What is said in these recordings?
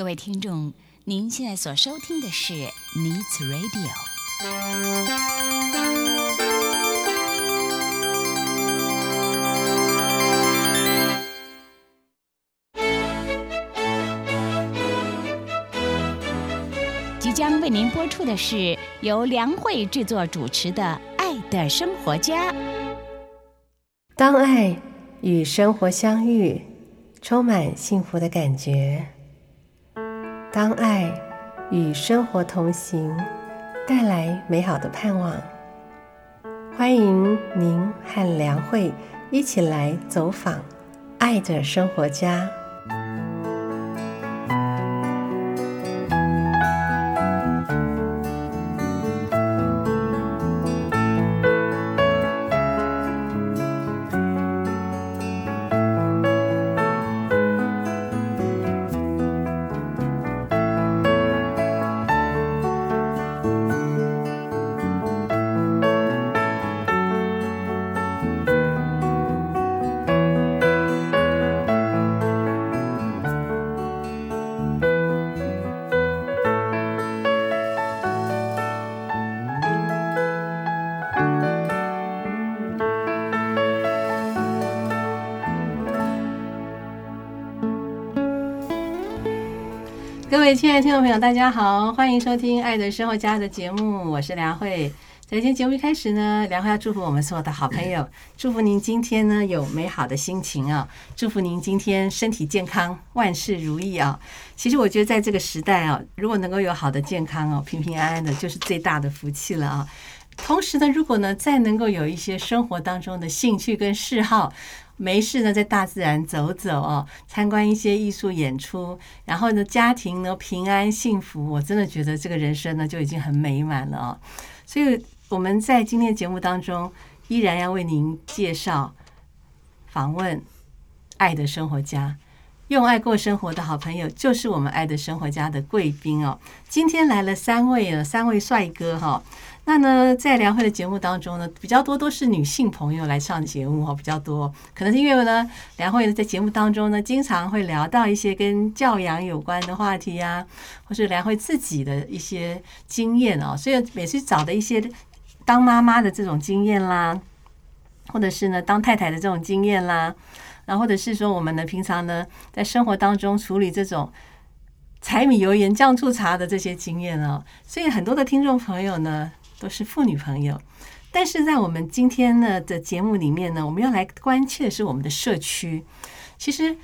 各位听众，您现在所收听的是 Needs Radio。即将为您播出的是由梁慧制作主持的《爱的生活家》。当爱与生活相遇，充满幸福的感觉；当爱与生活同行，带来美好的盼望。欢迎您和梁慧一起来走访爱的生活家。亲爱的听众朋友，大家好，欢迎收听《爱的生活家》的节目，我是梁慧。在今天节目一开始呢，梁慧要祝福我们所有的好朋友，祝福您今天呢有美好的心情啊，祝福您今天身体健康，万事如意啊。其实我觉得在这个时代啊，如果能够有好的健康哦，平平安安的，就是最大的福气了啊。同时呢，如果呢再能够有一些生活当中的兴趣跟嗜好。没事呢，在大自然走走哦，参观一些艺术演出，然后呢，家庭呢平安幸福，我真的觉得这个人生呢就已经很美满了哦。所以我们在今天节目当中，依然要为您介绍访问《爱的生活家》，用爱过生活的好朋友，就是我们《爱的生活家》的贵宾哦。今天来了三位啊，三位帅哥哈。那呢，在梁慧的节目当中呢，比较多都是女性朋友来上节目哈，比较多。可能是因为呢，梁慧在节目当中呢，经常会聊到一些跟教养有关的话题呀，或是梁慧自己的一些经验哦，所以每次找的一些当妈妈的这种经验啦，或者是呢当太太的这种经验啦，然后或者是说我们呢平常呢在生活当中处理这种柴米油盐酱醋茶的这些经验哦，所以很多的听众朋友呢。都是妇女朋友，但是在我们今天呢的节目里面呢，我们要来关切的是我们的社区。其实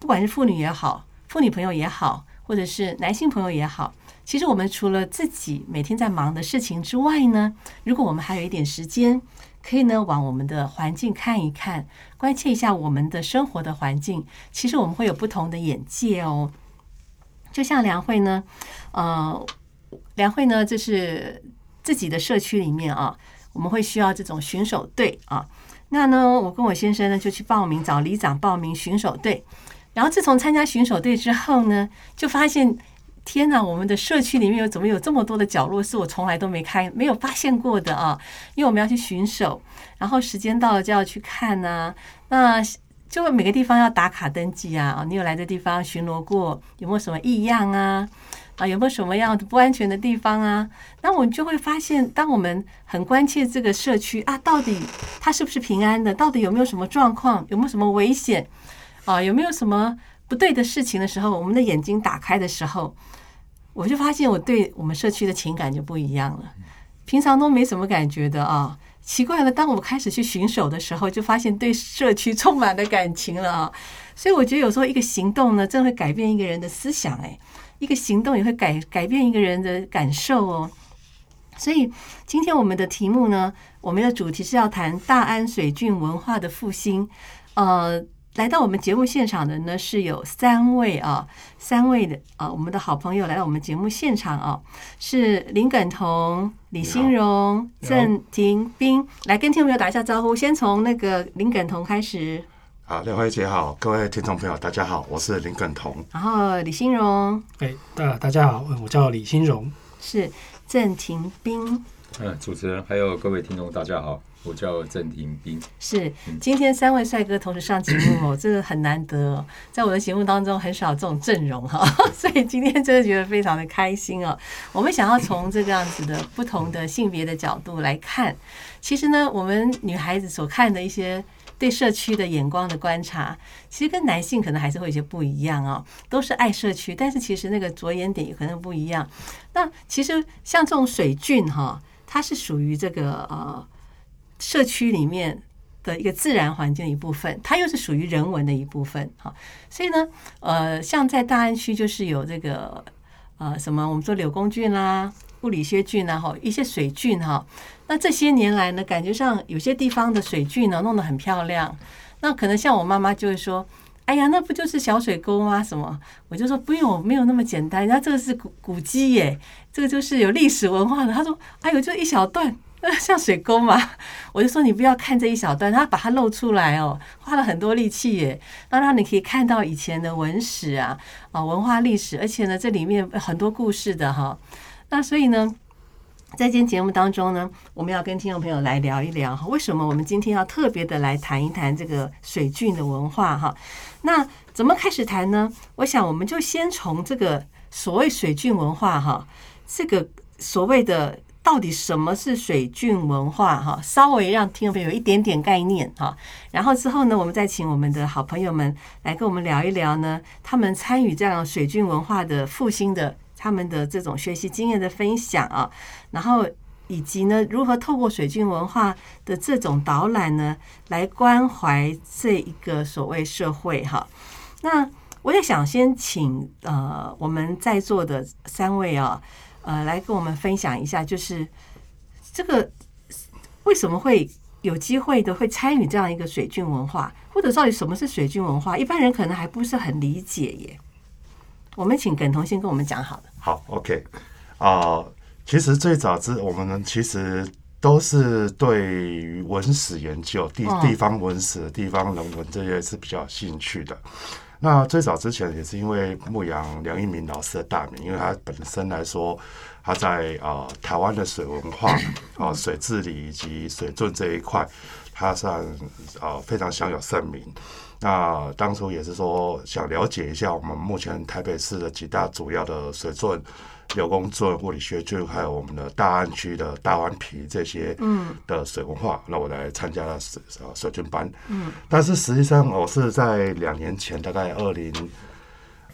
不管是妇女也好，妇女朋友也好，或者是男性朋友也好，其实我们除了自己每天在忙的事情之外呢，如果我们还有一点时间，可以呢往我们的环境看一看，关切一下我们的生活的环境，其实我们会有不同的眼界哦。就像梁慧呢，呃，梁慧呢，这是。自己的社区里面啊，我们会需要这种巡守队啊。那呢，我跟我先生呢就去报名找里长报名巡守队。然后自从参加巡守队之后呢，就发现天哪，我们的社区里面有怎么有这么多的角落是我从来都没开没有发现过的啊？因为我们要去巡守，然后时间到了就要去看呢。那就每个地方要打卡登记啊。你有来的地方巡逻过，有没有什么异样啊？啊，有没有什么样的不安全的地方啊？那我们就会发现，当我们很关切这个社区啊，到底它是不是平安的？到底有没有什么状况？有没有什么危险？啊，有没有什么不对的事情的时候，我们的眼睛打开的时候，我就发现我对我们社区的情感就不一样了。平常都没什么感觉的啊，奇怪了，当我开始去巡守的时候，就发现对社区充满了感情了啊。所以我觉得有时候一个行动呢，真会改变一个人的思想，哎。一个行动也会改改变一个人的感受哦，所以今天我们的题目呢，我们的主题是要谈大安水郡文化的复兴。呃，来到我们节目现场的呢是有三位啊，三位的啊，我们的好朋友来到我们节目现场啊，是林耿彤、李新荣、郑廷斌，来跟听众朋友打一下招呼。先从那个林耿彤开始。好，廖慧姐好，各位听众朋友大家好，我是林耿彤。然后李新荣，哎，大大家好，我叫李新荣。是郑廷斌。嗯，主持人还有各位听众大家好。我叫郑廷斌。是，今天三位帅哥同时上节目哦，这个很难得哦，在我的节目当中很少这种阵容哈，所以今天真的觉得非常的开心哦。我们想要从这个样子的不同的性别的角度来看，其实呢，我们女孩子所看的一些对社区的眼光的观察，其实跟男性可能还是会有些不一样哦。都是爱社区，但是其实那个着眼点也可能不一样。那其实像这种水菌哈，它是属于这个呃。社区里面的一个自然环境的一部分，它又是属于人文的一部分，哈。所以呢，呃，像在大安区就是有这个呃什么，我们说柳公菌啦、布里歇菌啊，哈，一些水菌哈。那这些年来呢，感觉上有些地方的水菌呢弄得很漂亮。那可能像我妈妈就会说：“哎呀，那不就是小水沟吗？什么？”我就说：“不用，没有那么简单。人家这个是古古迹耶，这个就是有历史文化的。”他说：“哎呦，就一小段。”像水沟嘛，我就说你不要看这一小段，他把它露出来哦，花了很多力气耶，那让你可以看到以前的文史啊啊文化历史，而且呢这里面很多故事的哈。那所以呢，在今天节目当中呢，我们要跟听众朋友来聊一聊哈，为什么我们今天要特别的来谈一谈这个水郡的文化哈？那怎么开始谈呢？我想我们就先从这个所谓水郡文化哈，这个所谓的。到底什么是水郡文化？哈，稍微让听众朋友有一点点概念哈。然后之后呢，我们再请我们的好朋友们来跟我们聊一聊呢，他们参与这样水郡文化的复兴的他们的这种学习经验的分享啊。然后以及呢，如何透过水军文化的这种导览呢，来关怀这一个所谓社会哈。那我也想先请呃我们在座的三位啊。呃，来跟我们分享一下，就是这个为什么会有机会的会参与这样一个水军文化，或者到底什么是水军文化？一般人可能还不是很理解耶。我们请耿同先跟我们讲好了。好，OK，啊，其实最早之我们其实都是对于文史研究、地地方文史、地方人文这些是比较有兴趣的。那最早之前也是因为牧羊梁一鸣老师的大名，因为他本身来说，他在啊台湾的水文化 啊水治理以及水圳这一块，他算啊非常享有盛名。那当初也是说想了解一下我们目前台北市的几大主要的水圳。柳工圳、物理学郡，还有我们的大安区的大湾皮这些的水文化，那我来参加了水水军班。嗯，但是实际上我是在两年前，大概二零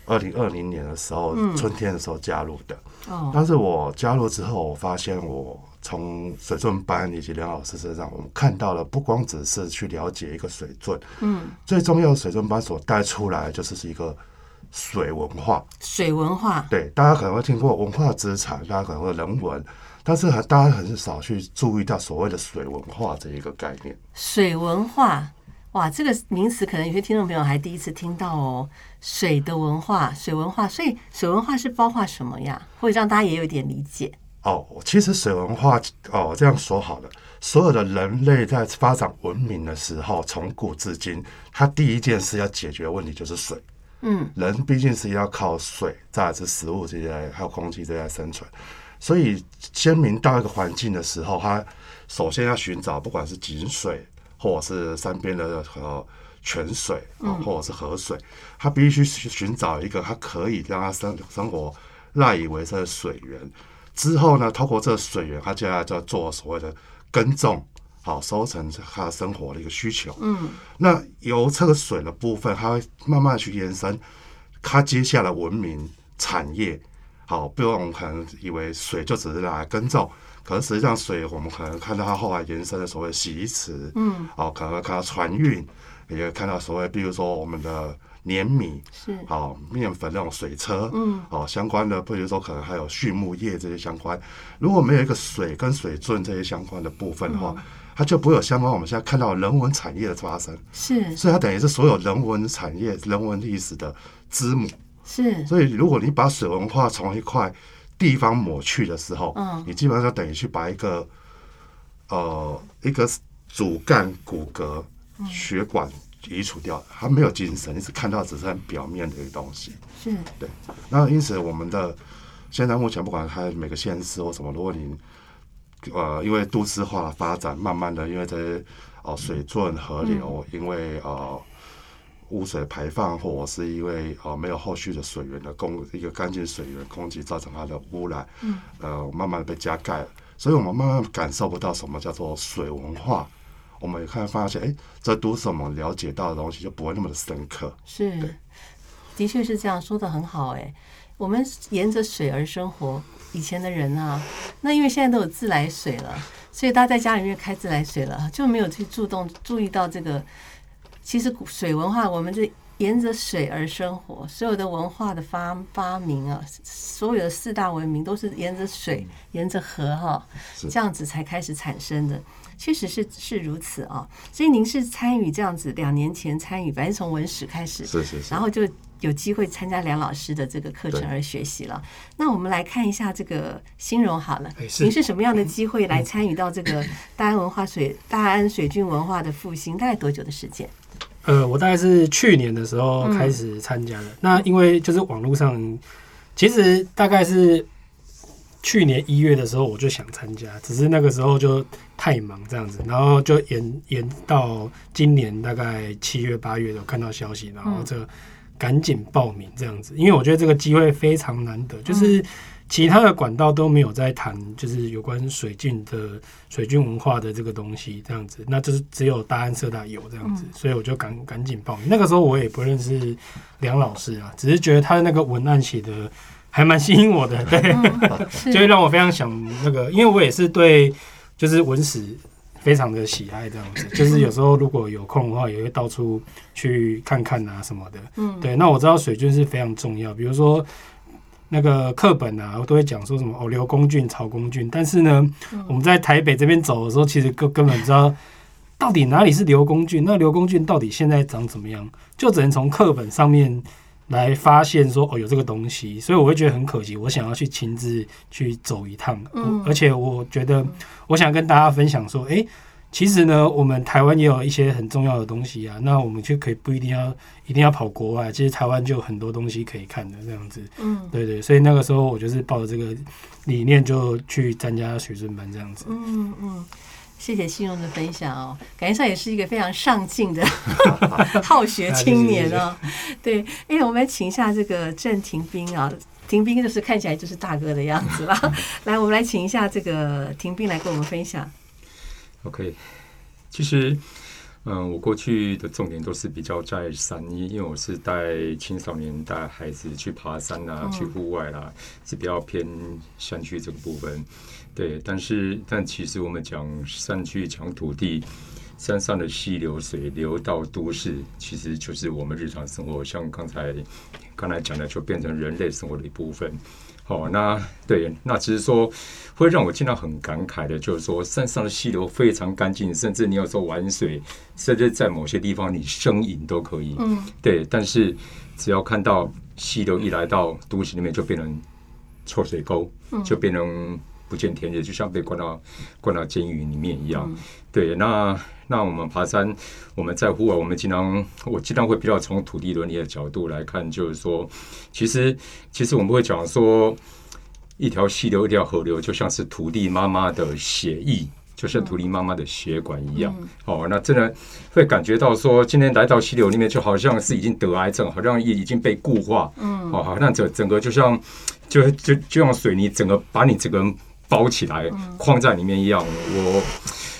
二零二零年的时候，春天的时候加入的。哦，但是我加入之后，我发现我从水圳班以及梁老师身上，我们看到了不光只是去了解一个水圳，嗯，最重要的水圳班所带出来就是是一个。水文化，水文化，对，大家可能会听过文化资产，大家可能会人文，但是很大家很少去注意到所谓的水文化这一个概念。水文化，哇，这个名词可能有些听众朋友还第一次听到哦。水的文化，水文化，所以水文化是包括什么呀？会让大家也有一点理解。哦，其实水文化，哦，这样说好了，所有的人类在发展文明的时候，从古至今，他第一件事要解决的问题就是水。嗯，人毕竟是要靠水，再是食物这些，还有空气这些生存。所以，先民到一个环境的时候，他首先要寻找，不管是井水，或者是山边的呃泉水啊，或者是河水，他必须寻找一个他可以让他生生活赖以为生的水源。之后呢，透过这个水源，他接下来就要做所谓的耕种。好，收成他生活的一个需求。嗯，那由这个水的部分，它会慢慢去延伸，它接下来文明产业。好，不用我们可能以为水就只是拿来耕种，可是实际上水，我们可能看到它后来延伸的所谓洗衣池。嗯，好，可能会看到船运，也看到所谓，比如说我们的碾米是。好面粉那种水车。嗯，哦，相关的，比如说可能还有畜牧业这些相关。如果没有一个水跟水圳这些相关的部分的话，它就不会有相关我们现在看到人文产业的发生，是，所以它等于是所有人文产业、人文历史的之母，是。所以如果你把水文化从一块地方抹去的时候，嗯，你基本上等于去把一个呃一个主干骨骼血管移除掉，它没有精神，你只看到只是很表面的一个东西，是对。那因此我们的现在目前不管它每个县市或什么，如果你呃，因为都市化的发展，慢慢的因为这些哦水圳河流，因为呃污水排放，或者是因为哦没有后续的水源的供一个干净水源供给，造成它的污染，嗯，呃，慢慢的被加盖了，所以我们慢慢感受不到什么叫做水文化。我们也看发现，哎，这都是我们了解到的东西，就不会那么的深刻。是，的确是这样说的很好。哎，我们沿着水而生活，以前的人啊，那因为现在都有自来水了，所以大家在家里面开自来水了，就没有去注重注意到这个。其实水文化，我们这沿着水而生活，所有的文化的发发明啊，所有的四大文明都是沿着水、沿着河哈，这样子才开始产生的。确实是是如此啊，所以您是参与这样子，两年前参与，反正从文史开始，是是是，然后就有机会参加梁老师的这个课程而学习了。那我们来看一下这个新荣好了，您是什么样的机会来参与到这个大安文化水大安水郡文化的复兴？大概多久的时间？呃，我大概是去年的时候开始参加的。那因为就是网络上，其实大概是。去年一月的时候我就想参加，只是那个时候就太忙这样子，然后就延延到今年大概七月八月有看到消息，然后这赶紧报名这样子，因为我觉得这个机会非常难得，就是其他的管道都没有在谈，就是有关水郡的水郡文化的这个东西这样子，那就是只有大安社大有这样子，所以我就赶赶紧报名。那个时候我也不认识梁老师啊，只是觉得他的那个文案写的。还蛮吸引我的，对，就会让我非常想那个，因为我也是对就是文史非常的喜爱这样子，就是有时候如果有空的话，也会到处去看看啊什么的。嗯，对。那我知道水军是非常重要，比如说那个课本啊，我都会讲说什么哦，刘公俊、曹公俊。但是呢，我们在台北这边走的时候，其实根根本不知道到底哪里是刘公俊，那刘公俊到底现在长怎么样，就只能从课本上面。来发现说哦有这个东西，所以我会觉得很可惜。我想要去亲自去走一趟，而且我觉得我想跟大家分享说，哎，其实呢，我们台湾也有一些很重要的东西啊。那我们就可以不一定要一定要跑国外，其实台湾就有很多东西可以看的这样子。嗯，对对，所以那个时候我就是抱着这个理念就去参加学生班这样子。嗯嗯。谢谢信用的分享哦，感觉上也是一个非常上进的 好学青年哦。对，哎，我们来请一下这个郑廷斌啊，廷斌就是看起来就是大哥的样子啦。来，我们来请一下这个廷斌来跟我们分享。OK，其实，嗯，我过去的重点都是比较在山一，因为我是带青少年带孩子去爬山啊，去户外啦，是比较偏山区这个部分。对，但是但其实我们讲山区讲土地，山上的溪流水流到都市，其实就是我们日常生活。像刚才刚才讲的，就变成人类生活的一部分。好，那对，那只是说会让我见到很感慨的，就是说山上的溪流非常干净，甚至你有时候玩水，甚至在某些地方你生饮都可以。嗯，对。但是只要看到溪流一来到都市里面，就变成臭水沟，就变成。不见天日，就像被关到关到监狱里面一样。对，那那我们爬山，我们在户外，我们经常我经常会比较从土地伦理的角度来看，就是说，其实其实我们会讲说，一条溪流，一条河流，就像是土地妈妈的血液，就像土地妈妈的血管一样。哦，那真的会感觉到说，今天来到溪流里面，就好像是已经得癌症，好像也已经被固化。嗯，哦，好像整整个就像就就就像水泥整个把你整个。包起来，框在里面一样。我，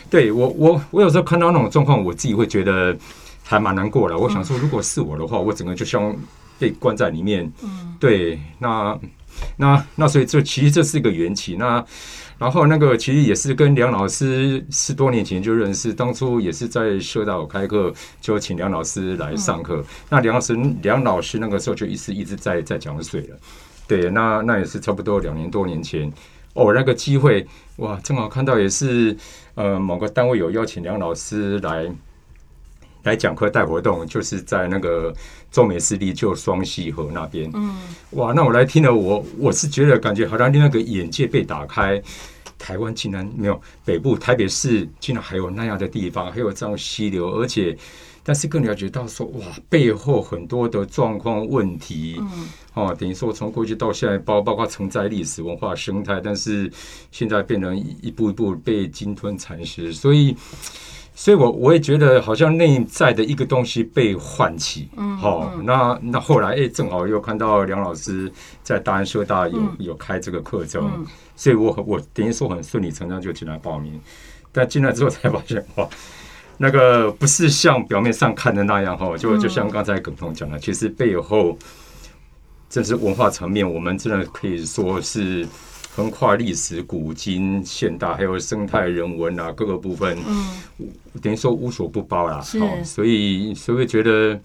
对我，我，我有时候看到那种状况，我自己会觉得还蛮难过的。我想说，如果是我的话，我整个就像被关在里面。嗯，对，那，那，那，所以这其实这是一个缘起。那，然后那个其实也是跟梁老师十多年前就认识，当初也是在社大开课，就请梁老师来上课。那梁老师，梁老师那个时候就一直一直在在讲水了。对，那那也是差不多两年多年前。哦，那个机会哇，正好看到也是，呃，某个单位有邀请梁老师来来讲课带活动，就是在那个中美湿地就双溪河那边。嗯，哇，那我来听了，我我是觉得感觉好像那个眼界被打开，台湾竟然没有北部台北市竟然还有那样的地方，还有这样溪流，而且但是更了解到说哇，背后很多的状况问题，嗯，哦，等于说从过去到现在，包包括承载历史文化生态，但是现在变成一步一步被鲸吞蚕食，所以。所以，我我也觉得好像内在的一个东西被唤起，嗯，好，那那后来，哎，正好又看到梁老师在大安社大有有开这个课程，所以我我等于说很顺理成章就进来报名，但进来之后才发现，哇，那个不是像表面上看的那样，哈，就就像刚才耿彤讲的，其实背后，这是文化层面，我们真的可以说是。横跨历史、古今、现代，还有生态、人文啊，各个部分，嗯，等于说无所不包啦。好，所以所以觉得，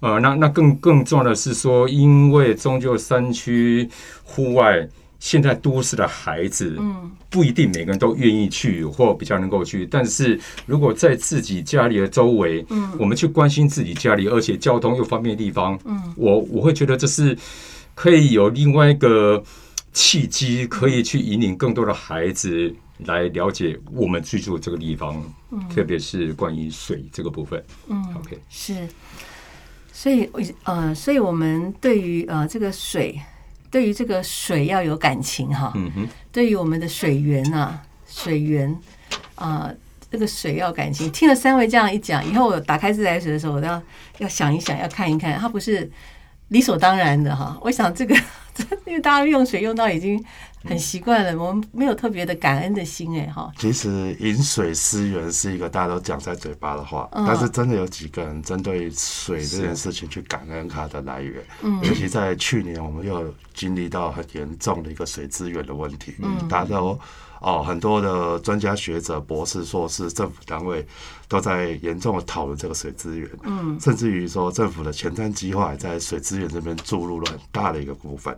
呃，那那更更重要的是说，因为终究山区、户外，现在都市的孩子，嗯，不一定每个人都愿意去或比较能够去。但是如果在自己家里的周围，嗯，我们去关心自己家里，而且交通又方便的地方，嗯，我我会觉得这是可以有另外一个。契机可以去引领更多的孩子来了解我们居住这个地方，特别是关于水这个部分。嗯，OK，是，所以呃，所以我们对于呃这个水，对于这个水要有感情哈。嗯哼，对于我们的水源啊，水源啊，这个水要感情。听了三位这样一讲以后，我打开自来水的时候，我都要要想一想，要看一看，它不是理所当然的哈。我想这个。因为大家用水用到已经很习惯了，我们没有特别的感恩的心哎哈。其实饮水思源是一个大家都讲在嘴巴的话，但是真的有几个人针对水这件事情去感恩它的来源？嗯，尤其在去年，我们又经历到很严重的一个水资源的问题。嗯，大家都哦，很多的专家学者、博士、硕士、政府单位都在严重的讨论这个水资源。嗯，甚至于说政府的前瞻计划在水资源这边注入了很大的一个部分。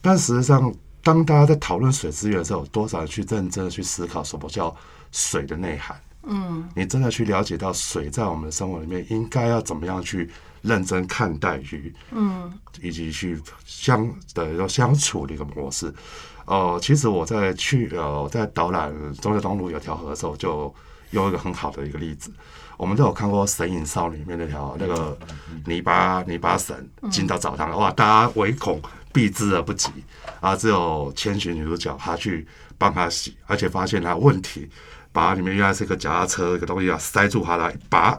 但实际上，当大家在讨论水资源的时候，有多少人去认真的去思考什么叫水的内涵？嗯，你真的去了解到水在我们的生活里面应该要怎么样去认真看待与嗯，以及去相的要相处的一个模式。哦，其实我在去呃在导览中国东路有条河的时候，就有一个很好的一个例子。我们都有看过《神隐少女》里面那条那个泥巴泥巴神进到澡堂，哇，大家唯恐。避之而不及啊！只有千寻女主角她去帮他洗，而且发现他问题，把里面原来是一个脚踏车一个东西啊塞住他了，一拔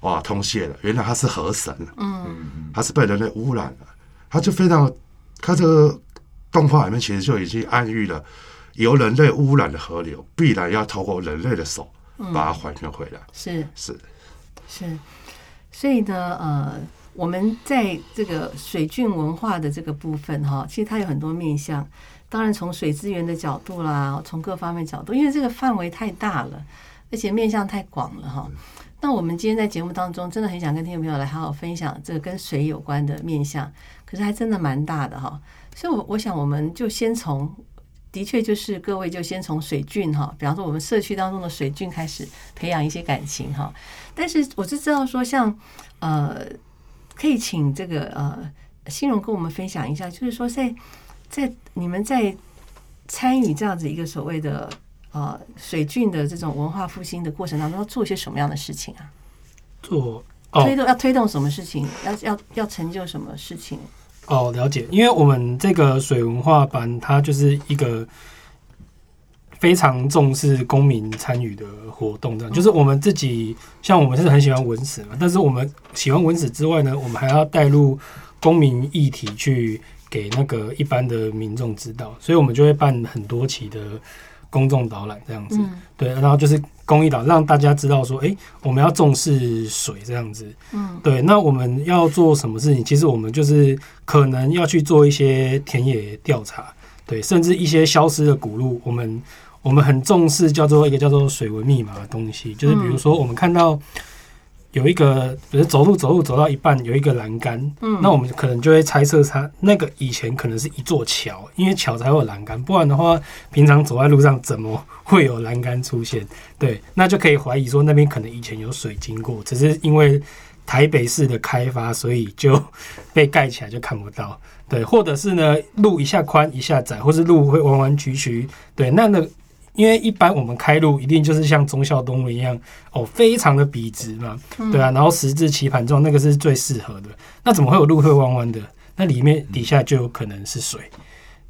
哇通泄了。原来他是河神，嗯，他是被人类污染了。他就非常，他这个动画里面其实就已经暗喻了，由人类污染的河流必然要透过人类的手把它还原回来。是是是，所以呢，呃。我们在这个水郡文化的这个部分哈，其实它有很多面向。当然，从水资源的角度啦，从各方面角度，因为这个范围太大了，而且面向太广了哈。那我们今天在节目当中，真的很想跟听众朋友来好好分享这个跟水有关的面向，可是还真的蛮大的哈。所以，我我想我们就先从，的确就是各位就先从水郡哈，比方说我们社区当中的水郡开始培养一些感情哈。但是我是知道说，像呃。可以请这个呃，新荣跟我们分享一下，就是说在在你们在参与这样子一个所谓的呃水郡的这种文化复兴的过程当中，要做些什么样的事情啊？做推动要推动什么事情？要要要成就什么事情？哦，了解，因为我们这个水文化班，它就是一个。非常重视公民参与的活动，这样就是我们自己，像我们是很喜欢文史嘛，但是我们喜欢文史之外呢，我们还要带入公民议题去给那个一般的民众知道，所以我们就会办很多期的公众导览这样子，对，然后就是公益导，让大家知道说，哎，我们要重视水这样子，嗯，对，那我们要做什么事情？其实我们就是可能要去做一些田野调查，对，甚至一些消失的古路，我们。我们很重视叫做一个叫做水文密码的东西，就是比如说我们看到有一个，比如走路走路走到一半有一个栏杆，嗯，那我们可能就会猜测它那个以前可能是一座桥，因为桥才会有栏杆，不然的话平常走在路上怎么会有栏杆出现？对，那就可以怀疑说那边可能以前有水经过，只是因为台北市的开发，所以就被盖起来就看不到。对，或者是呢路一下宽一下窄，或是路会弯弯曲曲，对，那那。因为一般我们开路一定就是像忠孝东路一样哦，非常的笔直嘛，对啊，然后十字棋盘状那个是最适合的。那怎么会有路会弯弯的？那里面底下就有可能是水，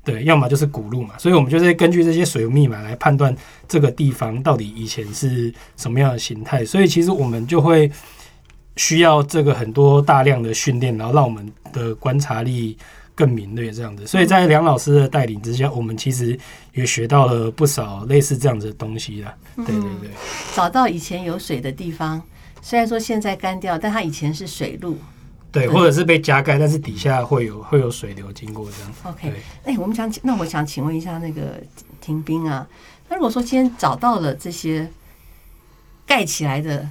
对，要么就是古路嘛。所以我们就是根据这些水密码来判断这个地方到底以前是什么样的形态。所以其实我们就会需要这个很多大量的训练，然后让我们的观察力。更敏锐这样子，所以在梁老师的带领之下，我们其实也学到了不少类似这样子的东西啦。对对对，找到以前有水的地方，虽然说现在干掉，但它以前是水路，对，或者是被加盖，但是底下会有会有水流经过这样。OK，哎，我们想，那我想请问一下那个停兵啊，那如果说今天找到了这些盖起来的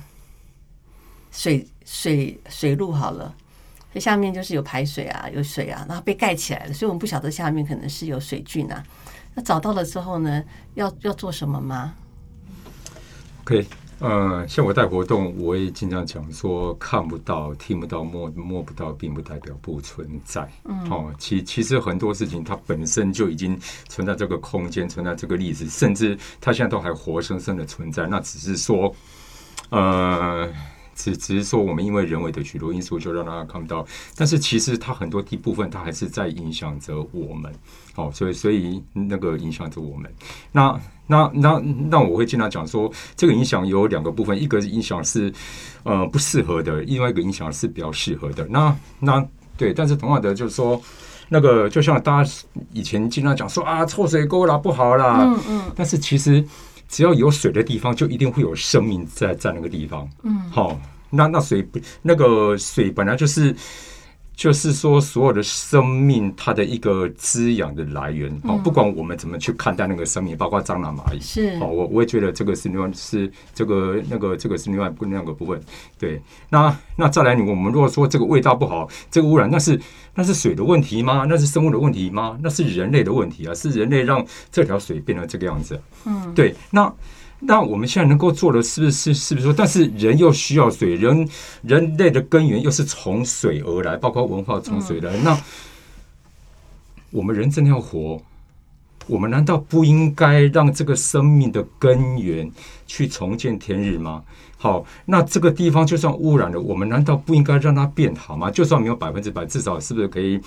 水水水路好了。下面就是有排水啊，有水啊，然后被盖起来了，所以我们不晓得下面可能是有水菌啊。那找到了之后呢，要要做什么吗？OK，嗯，像我带活动，我也经常讲说，看不到、听不到、摸摸不到，并不代表不存在。嗯，哦，其其实很多事情它本身就已经存在这个空间，存在这个例子，甚至它现在都还活生生的存在。那只是说，呃。只只是说，我们因为人为的许多因素，就让大家看不到。但是其实它很多一部分，它还是在影响着我们。哦，所以所以那个影响着我们。那那那那我会经常讲说，这个影响有两个部分，一个影响是呃不适合的，另外一个影响是比较适合的。那那对，但是同样的就是说，那个就像大家以前经常讲说啊，臭水沟啦不好啦。嗯嗯。但是其实。只要有水的地方，就一定会有生命在在那个地方。嗯，好，那那水不那个水本来就是。就是说，所有的生命它的一个滋养的来源哦，不管我们怎么去看待那个生命，包括蟑螂、蚂蚁，是哦，我我也觉得这个是另外是这个那个这个是另外不那个部分。对，那那再来，我们如果说这个味道不好，这个污染，那是那是水的问题吗？那是生物的问题吗？那是人类的问题啊？是人类让这条水变成这个样子？嗯，对，那。那我们现在能够做的是不是是不是说，但是人又需要水，人人类的根源又是从水而来，包括文化从水来。那我们人真的要活，我们难道不应该让这个生命的根源去重见天日吗？好，那这个地方就算污染了，我们难道不应该让它变好吗？就算没有百分之百，至少是不是可以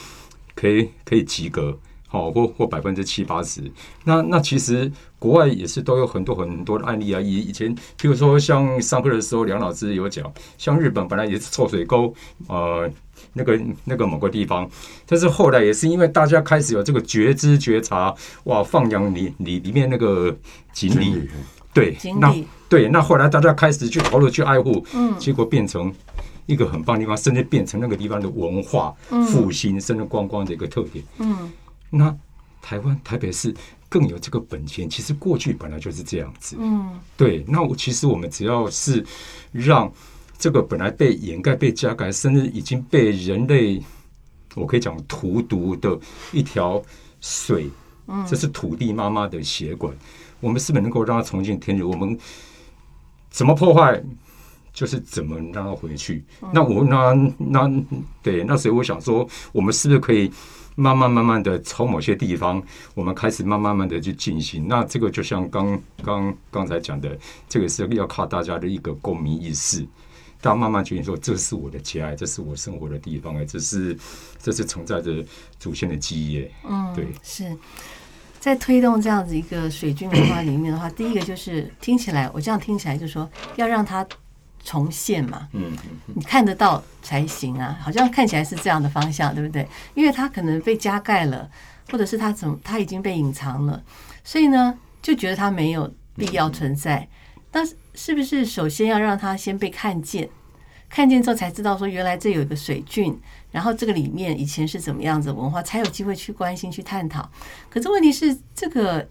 可以可以及格？好，或或百分之七八十，那那其实国外也是都有很多很多的案例啊。以以前，譬如说像上课的时候，梁老师有讲，像日本本来也是臭水沟，呃，那个那个某个地方，但是后来也是因为大家开始有这个觉知觉察，哇，放养里里里面那个锦鲤，对，那对，那后来大家开始去投入去爱护，嗯，结果变成一个很棒的地方，甚至变成那个地方的文化复兴，甚至观光的一个特点，嗯。那台湾台北市更有这个本钱，其实过去本来就是这样子。嗯，对。那我其实我们只要是让这个本来被掩盖、被加盖，甚至已经被人类，我可以讲荼毒的一条水，嗯，这是土地妈妈的血管，我们是不是能够让它重新天日？我们怎么破坏，就是怎么让他回去？那我那那对，那所以我想说，我们是不是可以？慢慢慢慢的从某些地方，我们开始慢慢慢的去进行。那这个就像刚刚刚才讲的，这个是要靠大家的一个共鸣意识，大家慢慢决定说，这是我的家，这是我生活的地方，哎，这是这是承载着祖先的记忆，嗯，对，是在推动这样子一个水军文化里面的话，第一个就是听起来，我这样听起来就是说要让它。重现嘛，嗯，你看得到才行啊，好像看起来是这样的方向，对不对？因为它可能被加盖了，或者是它怎它已经被隐藏了，所以呢，就觉得它没有必要存在。但是，是不是首先要让它先被看见？看见之后才知道说，原来这有一个水郡，然后这个里面以前是怎么样子文化，才有机会去关心、去探讨。可是问题是，这个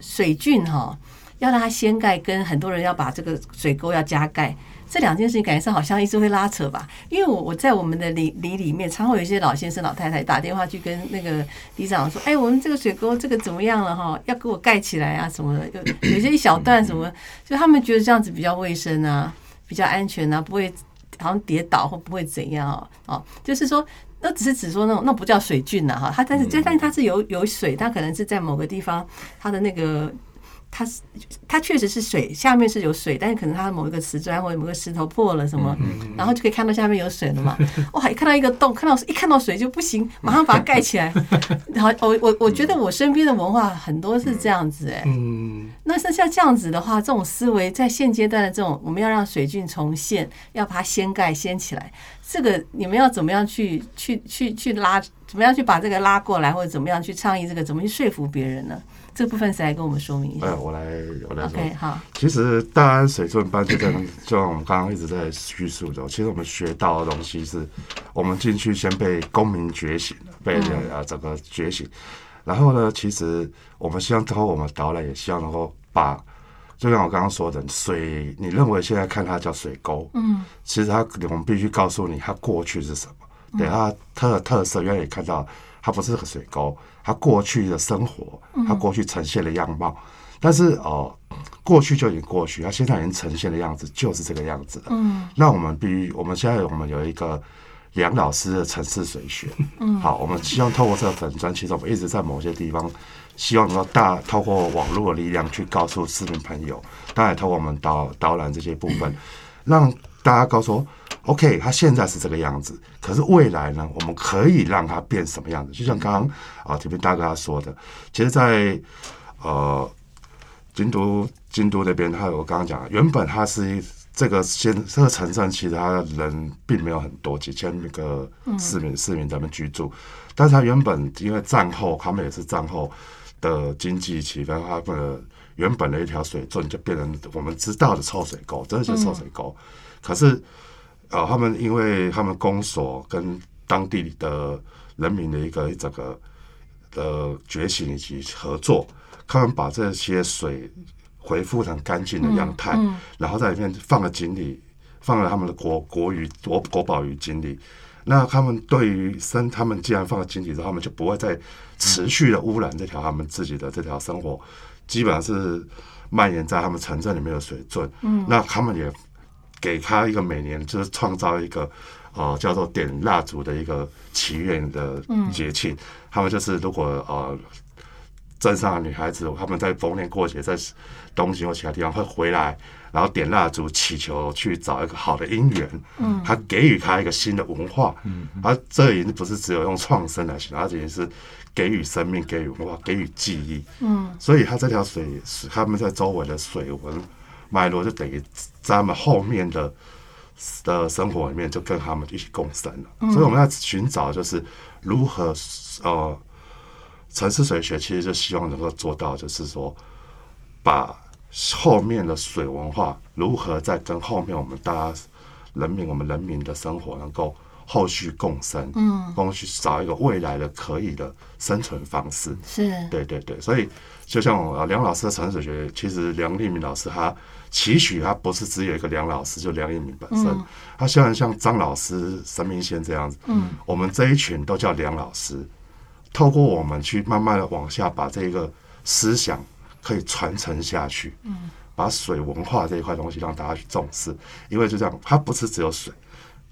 水郡哈。要让它掀盖，跟很多人要把这个水沟要加盖，这两件事情感觉上好像一直会拉扯吧？因为我我在我们的里里里面，常会有一些老先生、老太太打电话去跟那个里长说：“哎，我们这个水沟这个怎么样了哈？要给我盖起来啊什么的。”有有些一小段什么，就他们觉得这样子比较卫生啊，比较安全啊，不会好像跌倒或不会怎样哦。哦，就是说那只是只说那种那不叫水菌呐哈，它但是但但是它是有有水，它可能是在某个地方它的那个。它是它确实是水，下面是有水，但是可能它某一个瓷砖或者某个石头破了什么，然后就可以看到下面有水了嘛。哇，一看到一个洞，看到一看到水就不行，马上把它盖起来。然后，我我我觉得我身边的文化很多是这样子哎。嗯。那像像这样子的话，这种思维在现阶段的这种，我们要让水菌重现，要把它掀盖掀起来，这个你们要怎么样去去去去拉，怎么样去把这个拉过来，或者怎么样去倡议这个，怎么去说服别人呢？这部分谁来跟我们说明一下？哎，我来，我来说。OK，好。其实大安水圳班就在，就像我们刚刚一直在叙述的，其实我们学到的东西是，我们进去先被公民觉醒了，被呃整个觉醒。然后呢，其实我们希望通过我们导览，也希望能够把，就像我刚刚说的，水，你认为现在看它叫水沟，嗯，其实它我们必须告诉你，它过去是什么，对它特特色，原来你看到它不是个水沟。它过去的生活，它过去呈现的样貌，但是哦，过去就已经过去，它现在已经呈现的样子就是这个样子了。嗯，那我们必须，我们现在我们有一个梁老师的城市水学。嗯，好，我们希望透过这个粉砖，其实我们一直在某些地方，希望能够大透过网络的力量去告诉市民朋友，当然透过我们导导览这些部分，让大家告诉。OK，它现在是这个样子，可是未来呢？我们可以让它变什么样子？就像刚刚啊，这边大哥他说的，其实，在呃京都京都那边，他我刚刚讲，原本它是这个先这个城镇，其实它人并没有很多，几千个市民市民在那居住，但是它原本因为战后，他们也是战后的经济起飞，他们原本的一条水圳就变成我们知道的臭水沟，真的是臭水沟，可是。啊，他们因为他们公所跟当地的人民的一个这个的觉醒以及合作，他们把这些水恢复成干净的样态，然后在里面放了锦鲤，放了他们的国国鱼国国宝鱼锦鲤。那他们对于生，他们既然放了锦鲤之后，他们就不会再持续的污染这条他们自己的这条生活，基本上是蔓延在他们城镇里面的水圳。嗯，那他们也。给他一个每年就是创造一个，呃，叫做点蜡烛的一个祈愿的节庆。他们就是如果呃镇上的女孩子，他们在逢年过节在东京或其他地方会回来，然后点蜡烛祈求去找一个好的姻缘。嗯，他给予他一个新的文化。嗯，而这已经不是只有用创生来形容，而且是给予生命、给予文化、给予记忆。嗯，所以他这条水是他们在周围的水文。脉络就等于在他们后面的的生活里面，就跟他们一起共生了。所以我们要寻找，就是如何呃，城市水学其实就希望能够做到，就是说把后面的水文化如何在跟后面我们大家人民、我们人民的生活能够后续共生，嗯，共去找一个未来的可以的生存方式。是，对对对。所以就像梁老师的城市水学，其实梁立明老师他。期许他不是只有一个梁老师，就梁一鸣本身，他虽然像张老师、神明线这样子，嗯，我们这一群都叫梁老师，透过我们去慢慢的往下把这个思想可以传承下去，嗯，把水文化这一块东西让大家去重视，因为就这样，它不是只有水，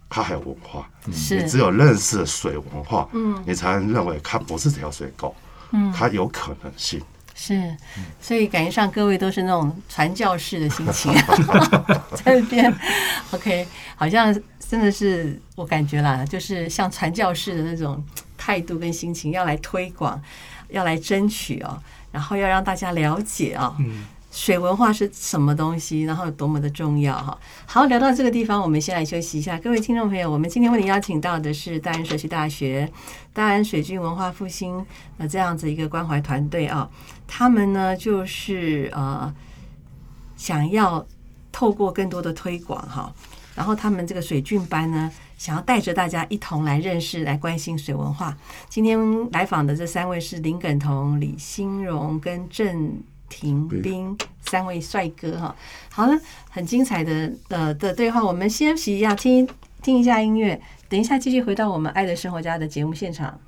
它还有文化，是，你只有认识水文化，嗯，你才能认为它不是这条水沟，嗯，它有可能性。是，所以感觉上各位都是那种传教士的心情，在那边，OK，好像真的是我感觉啦，就是像传教士的那种态度跟心情，要来推广，要来争取哦，然后要让大家了解啊。水文化是什么东西？然后多么的重要哈！好，聊到这个地方，我们先来休息一下。各位听众朋友，我们今天为您邀请到的是大安社区大学大安水郡文化复兴那这样子一个关怀团队啊。他们呢就是呃想要透过更多的推广哈，然后他们这个水郡班呢想要带着大家一同来认识、来关心水文化。今天来访的这三位是林耿彤、李新荣跟郑。停兵三位帅哥哈，好了，很精彩的呃的对话，我们先休息一下，听听一下音乐，等一下继续回到我们爱的生活家的节目现场。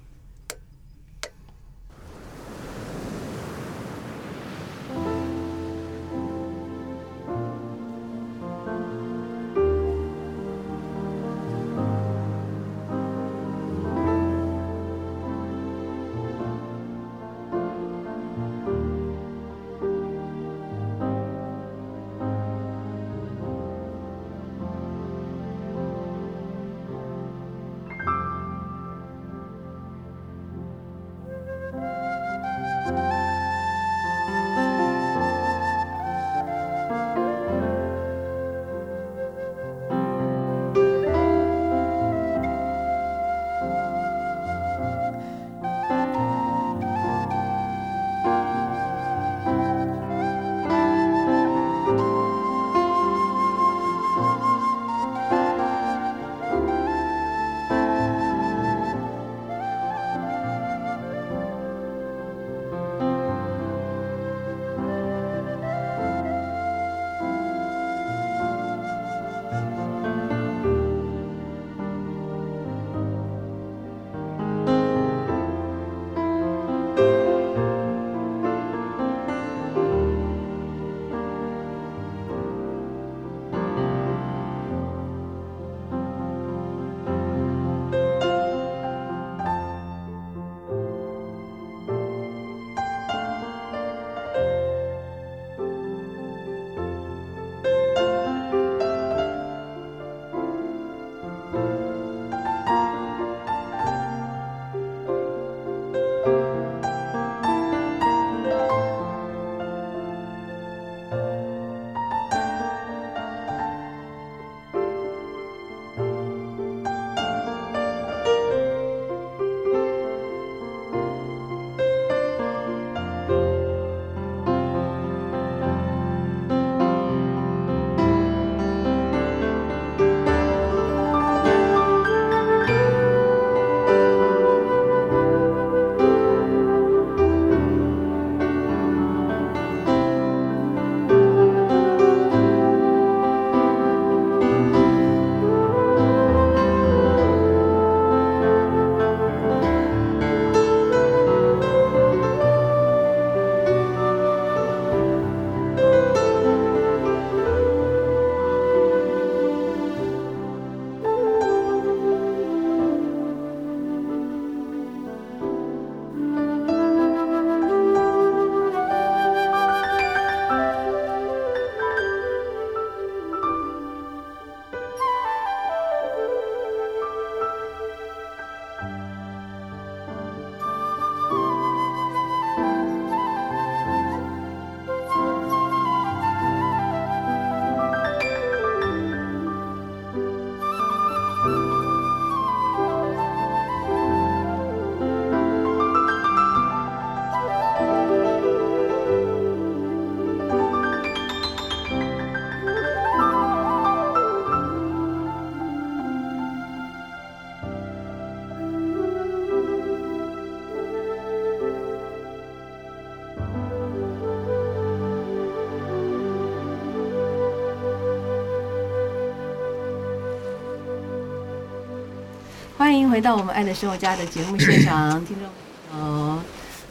回到我们爱的生活家的节目现场，听众朋友，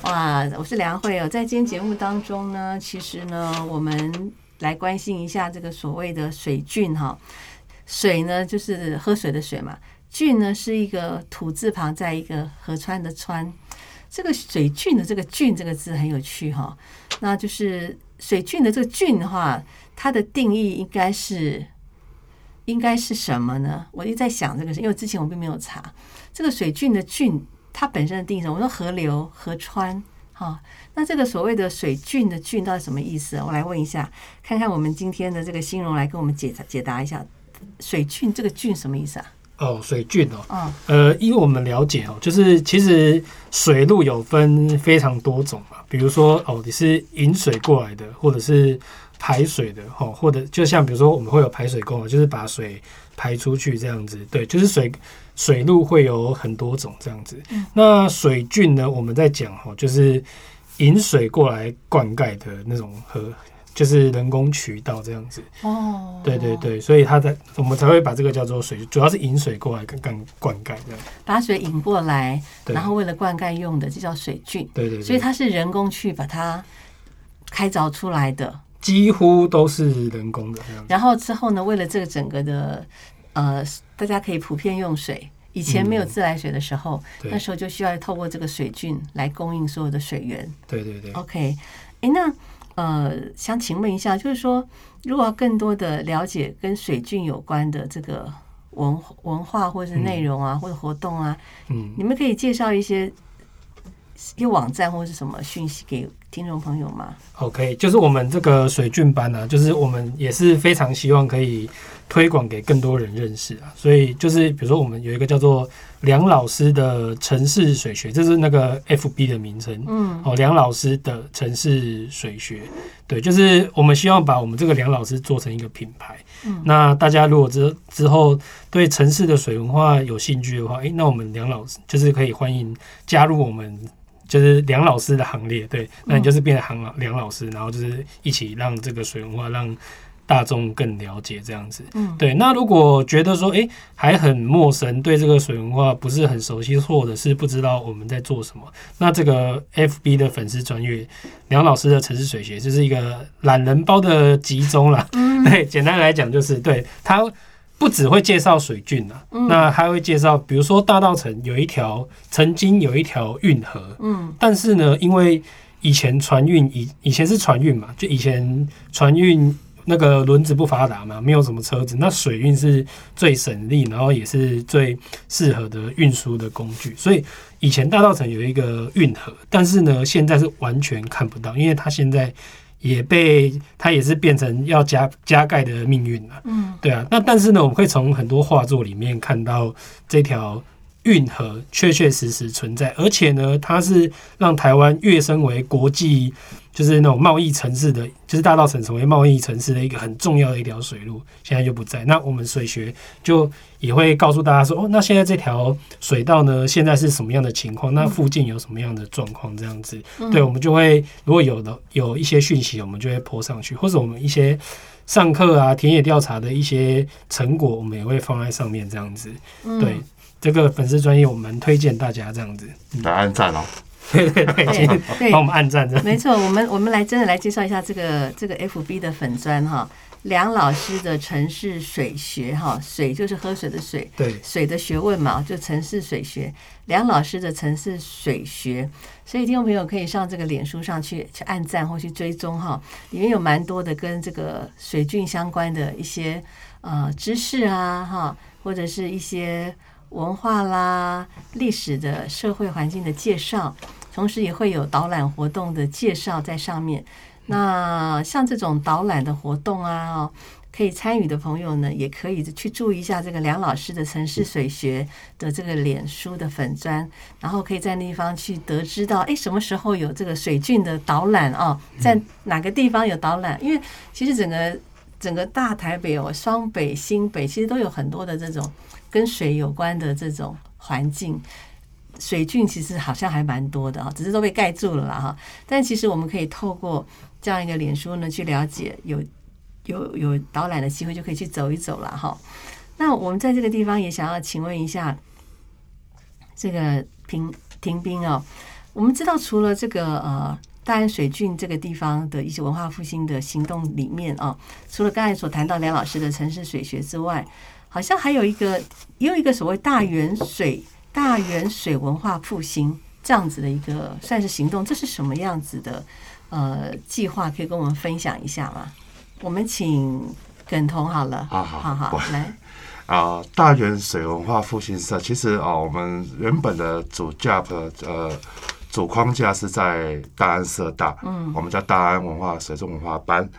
哇，我是梁慧哦。在今天节目当中呢，其实呢，我们来关心一下这个所谓的水菌哈。水呢，就是喝水的水嘛。菌呢，是一个土字旁，在一个河川的川。这个水菌的这个菌这个字很有趣哈。那就是水菌的这个菌的话，它的定义应该是。应该是什么呢？我一直在想这个事，因为之前我并没有查这个水郡的郡，它本身的定义。我说河流、河川，哈，那这个所谓的水郡的郡到底什么意思？我来问一下，看看我们今天的这个新荣来跟我们解解答一下，水郡这个郡什么意思啊？哦，水郡哦，嗯，呃，因为我们了解哦，就是其实水路有分非常多种嘛，比如说哦，你是引水过来的，或者是。排水的哈，或者就像比如说我们会有排水工，就是把水排出去这样子。对，就是水水路会有很多种这样子。那水菌呢，我们在讲哈，就是引水过来灌溉的那种河，就是人工渠道这样子。哦，对对对，所以它的我们才会把这个叫做水，主要是引水过来跟灌灌溉这样。把水引过来，然后为了灌溉用的，就叫水菌。对对，所以它是人工去把它开凿出来的。几乎都是人工的，然后之后呢，为了这个整个的呃，大家可以普遍用水。以前没有自来水的时候，那时候就需要透过这个水菌来供应所有的水源。对对对。OK，哎，那呃，想请问一下，就是说，如果要更多的了解跟水菌有关的这个文文化或者是内容啊，或者活动啊，嗯，你们可以介绍一些。一个网站或者是什么讯息给听众朋友吗？OK，就是我们这个水俊班呢，就是我们也是非常希望可以推广给更多人认识啊。所以就是比如说，我们有一个叫做梁老师的城市水学，这是那个 FB 的名称。嗯，哦，梁老师的城市水学，对，就是我们希望把我们这个梁老师做成一个品牌。嗯，那大家如果之之后对城市的水文化有兴趣的话，诶，那我们梁老师就是可以欢迎加入我们。就是梁老师的行列，对，那你就是变成梁梁老师，然后就是一起让这个水文化让大众更了解这样子。嗯，对。那如果觉得说，哎，还很陌生，对这个水文化不是很熟悉，或者是不知道我们在做什么，那这个 FB 的粉丝专业梁老师的城市水学就是一个懒人包的集中了。嗯，对，简单来讲就是对他。不只会介绍水郡啊，那还会介绍，比如说大道城有一条曾经有一条运河，嗯，但是呢，因为以前船运以以前是船运嘛，就以前船运那个轮子不发达嘛，没有什么车子，那水运是最省力，然后也是最适合的运输的工具，所以以前大道城有一个运河，但是呢，现在是完全看不到，因为它现在。也被它也是变成要加加盖的命运了。嗯，对啊。那但是呢，我们会从很多画作里面看到这条运河确确实实存在，而且呢，它是让台湾跃升为国际。就是那种贸易城市的，就是大道城成为贸易城市的一个很重要的一条水路，现在就不在。那我们水学就也会告诉大家说，哦，那现在这条水道呢，现在是什么样的情况？那附近有什么样的状况？这样子，对我们就会如果有的有一些讯息，我们就会泼上去，或者我们一些上课啊、田野调查的一些成果，我们也会放在上面，这样子。对这个粉丝专业，我们推荐大家这样子来按赞哦。对对对，对，帮我们按赞着。没错，我们我们来真的来介绍一下这个这个 FB 的粉砖哈，梁老师的城市水学哈，水就是喝水的水，对，水的学问嘛，就城市水学。梁老师的城市水学，所以听众朋友可以上这个脸书上去去按赞或去追踪哈，里面有蛮多的跟这个水菌相关的一些呃知识啊哈，或者是一些。文化啦、历史的社会环境的介绍，同时也会有导览活动的介绍在上面。那像这种导览的活动啊，可以参与的朋友呢，也可以去注意一下这个梁老师的城市水学的这个脸书的粉砖，然后可以在那地方去得知到，哎，什么时候有这个水郡的导览啊？在哪个地方有导览？因为其实整个整个大台北哦，双北、新北其实都有很多的这种。跟水有关的这种环境，水郡其实好像还蛮多的啊，只是都被盖住了啦哈。但其实我们可以透过这样一个脸书呢，去了解有有有导览的机会，就可以去走一走了哈。那我们在这个地方也想要请问一下，这个平停兵哦。我们知道，除了这个呃大安水郡这个地方的一些文化复兴的行动里面啊，除了刚才所谈到梁老师的城市水学之外，好像还有一个也有一个所谓大元水大元水文化复兴这样子的一个算是行动，这是什么样子的呃计划？可以跟我们分享一下吗？我们请耿彤好了，好好好来。啊，大元水文化复兴社，其实啊，我们原本的主架呃主框架是在大安社大，嗯，我们叫大安文化水中文化班。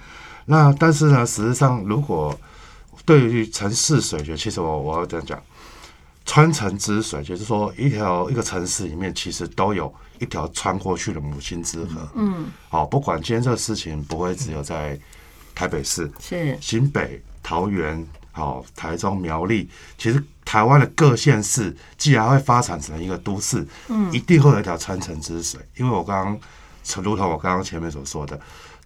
那但是呢，实际上如果对于城市水学，其实我我要这样讲，穿城之水，就是说一条一个城市里面，其实都有一条穿过去的母亲之河，嗯，好，不管今天这个事情不会只有在台北市，是新北、桃园。好，台中苗栗，其实台湾的各县市既然会发展成一个都市，嗯，一定会有一条穿城之水。因为我刚刚，如同我刚刚前面所说的，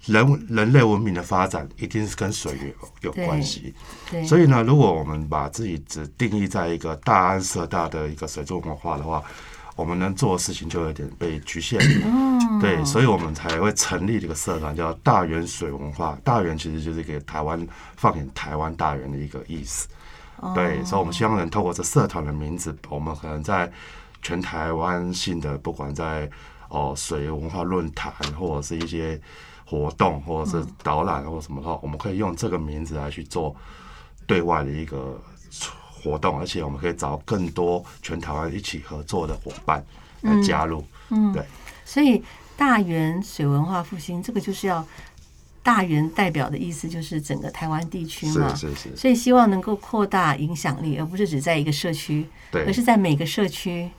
人人类文明的发展一定是跟水有有关系。所以呢，如果我们把自己只定义在一个大安社大的一个水族文化的话，我们能做的事情就有点被局限，对，所以我们才会成立这个社团，叫大元水文化。大元其实就是给台湾放眼台湾大元的一个意思，对，所以我们希望能透过这社团的名字，我们可能在全台湾性的，不管在哦水文化论坛或者是一些活动，或者是导览或什么的话，我们可以用这个名字来去做对外的一个。活动，而且我们可以找更多全台湾一起合作的伙伴来加入。嗯，对。所以大元水文化复兴，这个就是要大元代表的意思，就是整个台湾地区嘛。是是是。所以希望能够扩大影响力，而不是只在一个社区，对，而是在每个社区。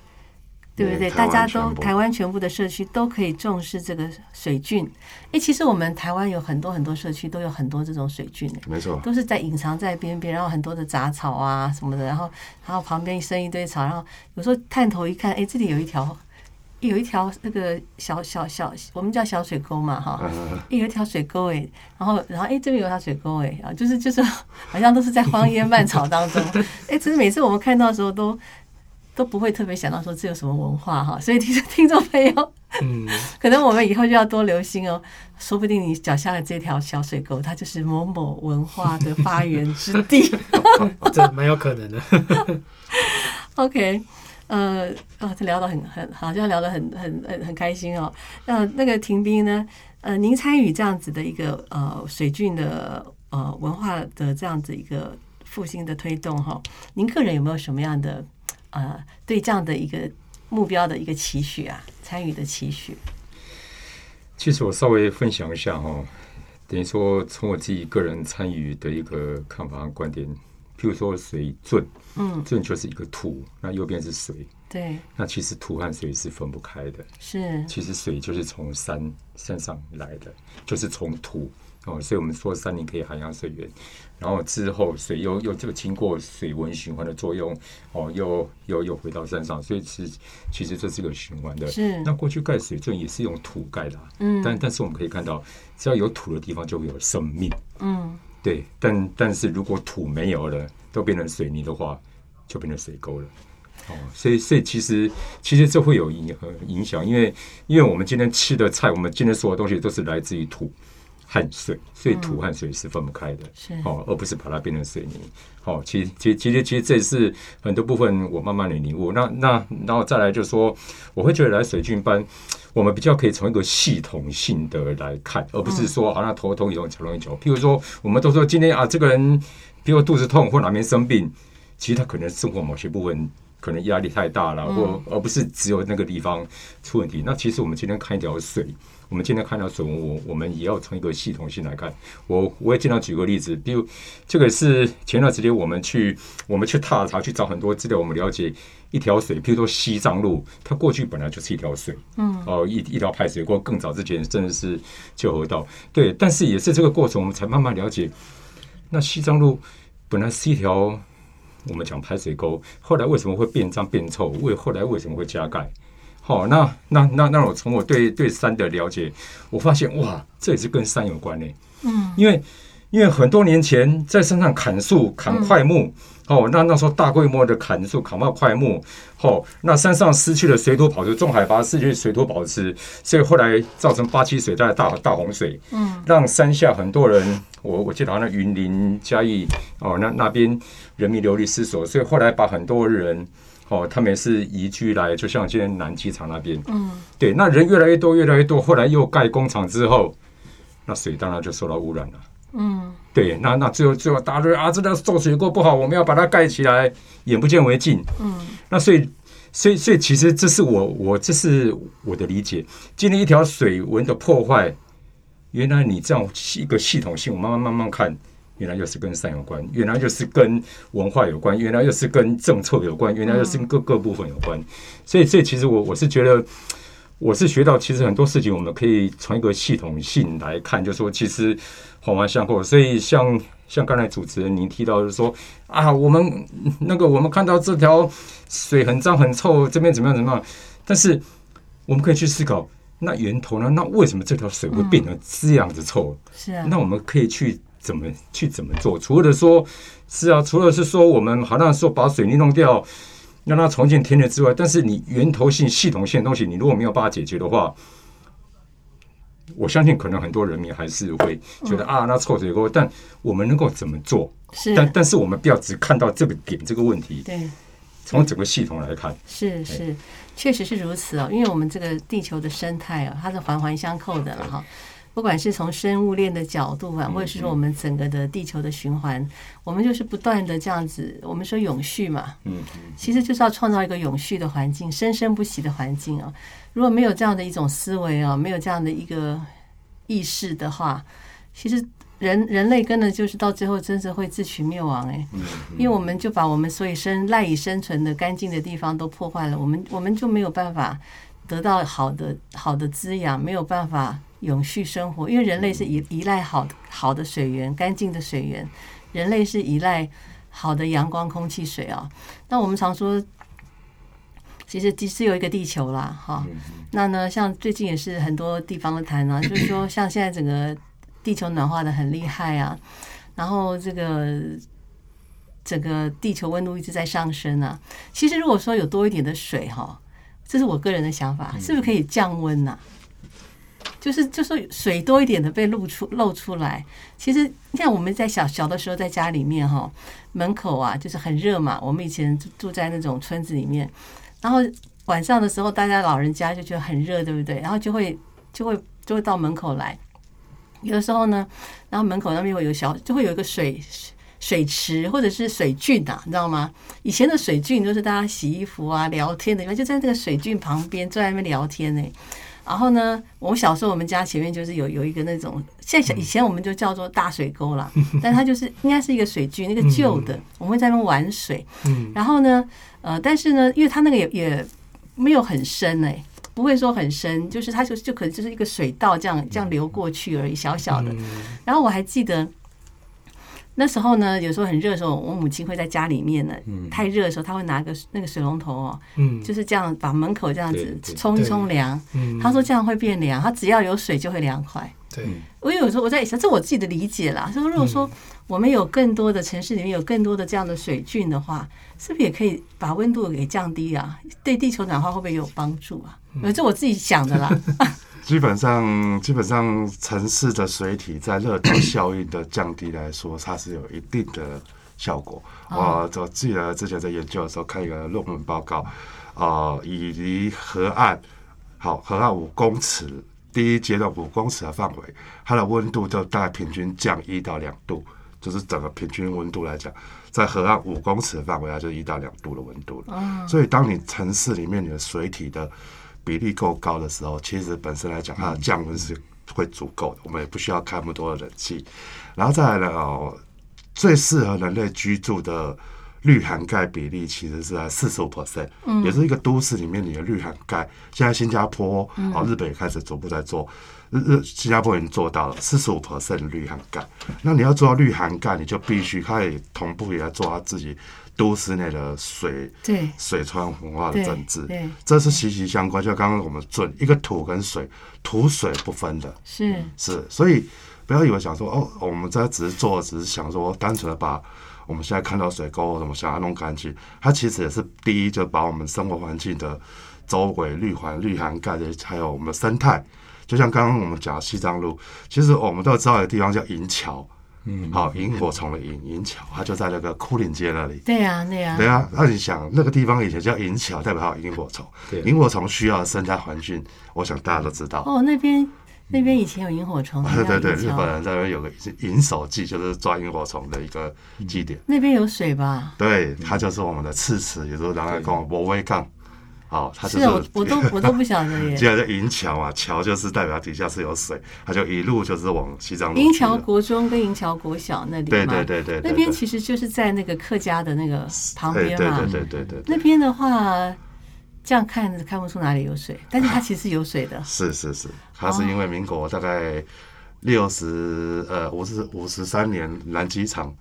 对不对？大家都台湾全部的社区都可以重视这个水菌。哎，其实我们台湾有很多很多社区都有很多这种水菌，没错，都是在隐藏在边边，然后很多的杂草啊什么的，然后然后旁边生一堆草，然后有时候探头一看，哎，这里有一条有一条那个小小小，我们叫小水沟嘛，哈，有一条水沟哎，然后然后哎这边有条水沟哎，啊，就是就是好像都是在荒烟蔓草当中，哎，其实每次我们看到的时候都。都不会特别想到说这有什么文化哈，所以听 听众朋友，嗯，可能我们以后就要多留心哦，说不定你脚下的这条小水沟，它就是某某文化的发源之地，这蛮有可能的。OK，呃，哦，这聊得很很好像聊得很很很很开心哦。那那个停兵呢？呃，您参与这样子的一个呃水郡的呃文化的这样子一个复兴的推动哈，您个人有没有什么样的？呃，对这样的一个目标的一个期许啊，参与的期许。其实我稍微分享一下哈，等于说从我自己个人参与的一个看法和观点，譬如说水圳，嗯，圳就是一个土，那右边是水，对，那其实土和水是分不开的，是，其实水就是从山山上来的，就是从土。哦，所以我们说山林可以涵养水源，然后之后水又又就经过水文循环的作用，哦，又又又回到山上，所以其实其实这是一个循环的。是。那过去盖水圳也是用土盖的，嗯，但但是我们可以看到，只要有土的地方就会有生命，嗯，对。但但是如果土没有了，都变成水泥的话，就变成水沟了。哦，所以所以其实其实这会有影影响，因为因为我们今天吃的菜，我们今天所有东西都是来自于土。和水，所以土和水是分不开的，是哦，而不是把它变成水泥。哦，其实，其实，其实，其实这也是很多部分我慢慢的领悟。那那然后再来就是说，我会觉得来水军班，我们比较可以从一个系统性的来看，而不是说好像头痛一种，脚痛一脚。譬如说，我们都说今天啊，这个人，比如肚子痛或哪边生病，其实他可能生活某些部分可能压力太大了，或而不是只有那个地方出问题。那其实我们今天看一条水。我们今天看到水文，我我们也要从一个系统性来看。我我也经常举个例子，比如这个是前段时间我们去我们去踏查去找很多资料，我们了解一条水，譬如说西藏路，它过去本来就是一条水，嗯，哦一一条排水沟，更早之前甚至是旧河道，对。但是也是这个过程，我们才慢慢了解，那西藏路本来是一条我们讲排水沟，后来为什么会变脏变臭？为后来为什么会加盖？好，那那那那我从我对对山的了解，我发现哇，这也是跟山有关呢。嗯，因为因为很多年前在山上砍树、砍块木，哦，那那时候大规模的砍树、砍到块木，哦，那山上失去了水土保持，中海拔失去水土保持，所以后来造成八七水灾、大大洪水，嗯，让山下很多人，我我记得好像云林、嘉义，哦，那那边人民流离失所，所以后来把很多人，哦，他们也是移居来，就像今天南机场那边，嗯，对，那人越来越多，越来越多，后来又盖工厂之后，那水当然就受到污染了。嗯，对，那那最后最后大家说啊，这个做水沟不好，我们要把它盖起来，眼不见为净。嗯，那所以所以所以其实这是我我这是我的理解。今天一条水文的破坏，原来你这样一个系统性，我慢慢慢慢看，原来又是跟山有关，原来又是跟文化有关，原来又是跟政策有关，原来又是跟各各部分有关。所以这其实我我是觉得。我是学到，其实很多事情我们可以从一个系统性来看，就说其实环环相扣。所以像像刚才主持人您提到，就是说啊，我们那个我们看到这条水很脏很臭，这边怎么样怎么样？但是我们可以去思考，那源头呢？那为什么这条水会变成这样子臭？是啊。那我们可以去怎么去怎么做？除了说，是啊，除了是说我们好像说把水泥弄掉。让它重建天然之外，但是你源头性、系统性的东西，你如果没有办法解决的话，我相信可能很多人民还是会觉得啊，那臭水沟。但我们能够怎么做？是，但但是我们不要只看到这个点这个问题。对，从整个系统来看，是是，确实是如此哦。因为我们这个地球的生态啊，它是环环相扣的了哈。不管是从生物链的角度啊，或者是说我们整个的地球的循环，我们就是不断的这样子。我们说永续嘛，嗯，其实就是要创造一个永续的环境，生生不息的环境啊。如果没有这样的一种思维啊，没有这样的一个意识的话，其实人人类跟的就是到最后真是会自取灭亡哎。因为我们就把我们所以生赖以生存的干净的地方都破坏了，我们我们就没有办法得到好的好的滋养，没有办法。永续生活，因为人类是依依赖好好的水源、干净的水源，人类是依赖好的阳光、空气、水啊。那我们常说，其实只是有一个地球啦，哈。那呢，像最近也是很多地方的谈啊，就是说，像现在整个地球暖化的很厉害啊，然后这个整个地球温度一直在上升啊。其实如果说有多一点的水哈，这是我个人的想法，是不是可以降温呐？就是就说水多一点的被露出露出来，其实像我们在小小的时候在家里面哈，门口啊就是很热嘛。我们以前住在那种村子里面，然后晚上的时候大家老人家就觉得很热，对不对？然后就会就会就会到门口来。有的时候呢，然后门口那边会有小就会有一个水水池或者是水郡呐，你知道吗？以前的水郡都是大家洗衣服啊、聊天的地方，就在这个水郡旁边坐在那边聊天呢。然后呢，我小时候我们家前面就是有有一个那种，现在以前我们就叫做大水沟了，但它就是应该是一个水渠，那个旧的，我们会在那边玩水。然后呢，呃，但是呢，因为它那个也也没有很深哎，不会说很深，就是它就就可能就是一个水道这样这样流过去而已，小小的。然后我还记得。那时候呢，有时候很热的时候，我母亲会在家里面呢。太热的时候，她会拿个那个水龙头哦，就是这样把门口这样子冲一冲凉。她说这样会变凉，她只要有水就会凉快。对，我有时候我在想，这我自己的理解啦。说如果说我们有更多的城市里面有更多的这样的水菌的话，是不是也可以把温度给降低啊？对地球暖化会不会有帮助啊？这我自己想的啦。基本上，基本上城市的水体在热岛效应的降低来说，它是有一定的效果。我我记得之前在研究的时候看一个论文报告，啊，以离河岸好河岸五公尺，第一阶段五公尺的范围，它的温度就大概平均降一到两度，就是整个平均温度来讲，在河岸五公尺的范围，啊就一到两度的温度了。所以，当你城市里面你的水体的比例够高的时候，其实本身来讲，它的降温是会足够的，我们也不需要开那么多的冷气。然后再来呢，哦，最适合人类居住的氯含钙比例其实是在四十五 percent，也是一个都市里面你的氯含钙。现在新加坡哦，日本也开始逐步在做，日日新加坡已经做到了四十五 percent 氯含盖。那你要做到绿含盖，你就必须可以同步也要做他自己。都市内的水，对水川文化的政治，这是息息相关。就刚刚我们准一个土跟水，土水不分的，是是，所以不要以为想说哦，我们在只是做，只是想说单纯的把我们现在看到水沟什么想要弄干净，它其实也是第一就把我们生活环境的周围绿环、绿涵盖的，还有我们的生态。就像刚刚我们讲西藏路，其实我们都知道有个地方叫银桥，嗯，好，萤火虫的银银桥，它就在那个枯岭街那里。对呀，对呀，对啊，那你想那个地方以前叫银桥，代表它有萤火虫。对萤火虫需要的生态环境，我想大家都知道。哦，那边那边以前有萤火虫，对对对，日本人在那边有个银手记，就是抓萤火虫的一个祭典。那边有水吧？对，它就是我们的赤池，也就是南海公博威港。好，它就是啊，我我都我都不晓得耶。既然在银桥啊，桥就是代表底下是有水，它就一路就是往西藏银桥国中跟银桥国小那里嘛，对对对对对那边其实就是在那个客家的那个旁边嘛。对对对对对，那边的话，这样看看不出哪里有水，但是它其实有水的。是是是，它是因为民国大概六十呃五十五十三年南机场，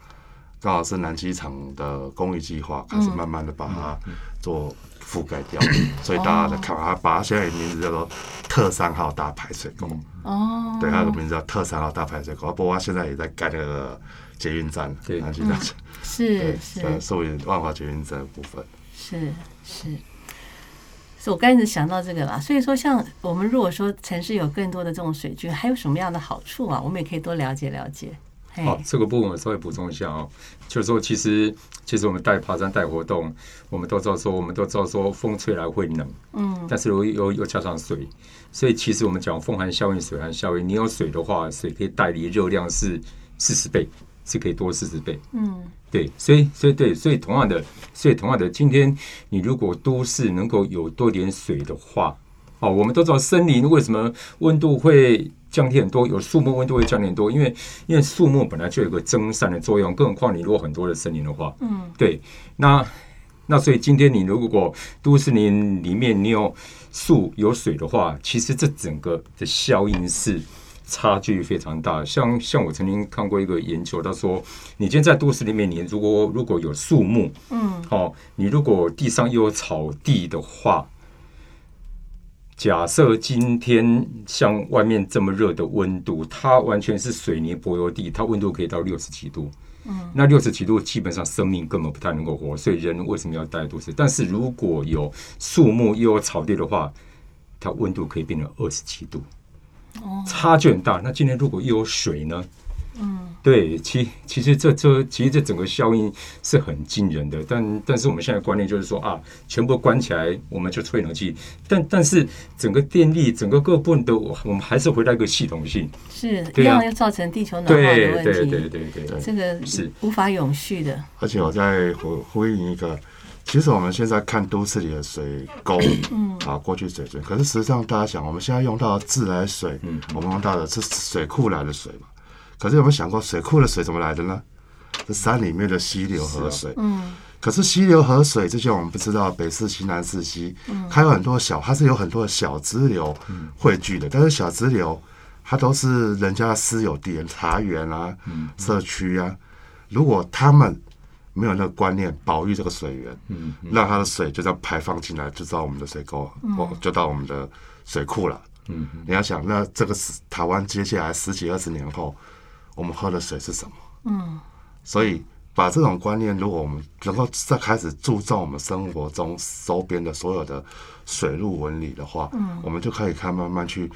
刚好是南机场的公益计划，开始慢慢的把它做覆盖掉，所以大家在看它，把它现在的名字叫做特三号大排水沟，哦，对，它的名字叫特三号大排水沟。不过它现在也在盖那个捷运站，对南机站，是，是呃，属于万华捷运站的部分。是是。是我刚才想到这个啦，所以说，像我们如果说城市有更多的这种水军，还有什么样的好处啊？我们也可以多了解了解。嘿。好，这个部分我稍微补充一下哦、就是说，其实其实我们带爬山带活动，我们都知道说，我们都知道说风吹来会冷，嗯，但是又又又加上水，所以其实我们讲风寒效应、水寒效应，你有水的话，水可以带离热量是四十倍，是可以多四十倍，嗯，对，所以所以对，所以同样的，所以同样的，今天你如果都市能够有多点水的话，哦，我们都知道森林为什么温度会降低很多，有树木温度会降低很多，因为因为树木本来就有个蒸散的作用，更何况你如果很多的森林的话，嗯，对，那那所以今天你如果都市林里面你有树有水的话，其实这整个的效应是。差距非常大，像像我曾经看过一个研究，他说，你今天在都市里面，你如果如果有树木，嗯，哦，你如果地上又有草地的话，假设今天像外面这么热的温度，它完全是水泥柏油地，它温度可以到六十几度。嗯，那六十几度基本上生命根本不太能够活，所以人为什么要待都市？但是如果有树木又有草地的话，它温度可以变成二十七度，差距很大。那今天如果又有水呢？嗯，对，其其实这这其实这整个效应是很惊人的，但但是我们现在观念就是说啊，全部关起来我们就吹冷气，但但是整个电力整个各部分都我们还是回到一个系统性，是一样要造成地球暖化的对问题。对对对对对，这个是。无法永续的。而且我再呼呼应一个，其实我们现在看都市里的水沟，嗯，啊，过去水圳，可是实际上大家想，我们现在用到自来水，嗯，我们用到的是水库来的水嘛，可是有没有想过水库的水怎么来的呢？是山里面的溪流河水，嗯，可是溪流河水，这些我们不知道北四溪、南四溪，嗯，还有很多小，它是有很多的小支流汇聚的，但是小支流它都是人家的私有地，茶园啊、社区啊，如果他们没有那个观念，保育这个水源，嗯，让它的水就这样排放进来，就到我们的水沟，哦，就到我们的水库了。嗯，你要想，那这个是台湾接下来十几二十年后，我们喝的水是什么？嗯，所以把这种观念，如果我们能够再开始注重我们生活中周边的所有的水路纹理的话，嗯，我们就可以看慢慢去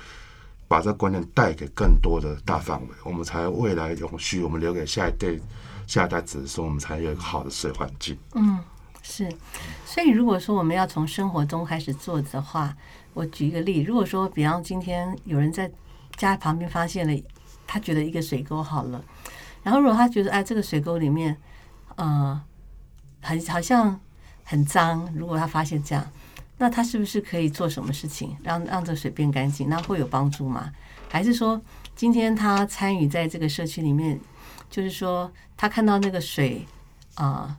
把这个观念带给更多的大范围，我们才未来永续，我们留给下一代下一代子孙，我们才有一个好的水环境。嗯是，所以如果说我们要从生活中开始做的话，我举一个例，如果说，比方今天有人在家旁边发现了，他觉得一个水沟好了，然后如果他觉得哎这个水沟里面，呃，很好像很脏，如果他发现这样，那他是不是可以做什么事情让让这水变干净？那会有帮助吗？还是说今天他参与在这个社区里面，就是说他看到那个水啊？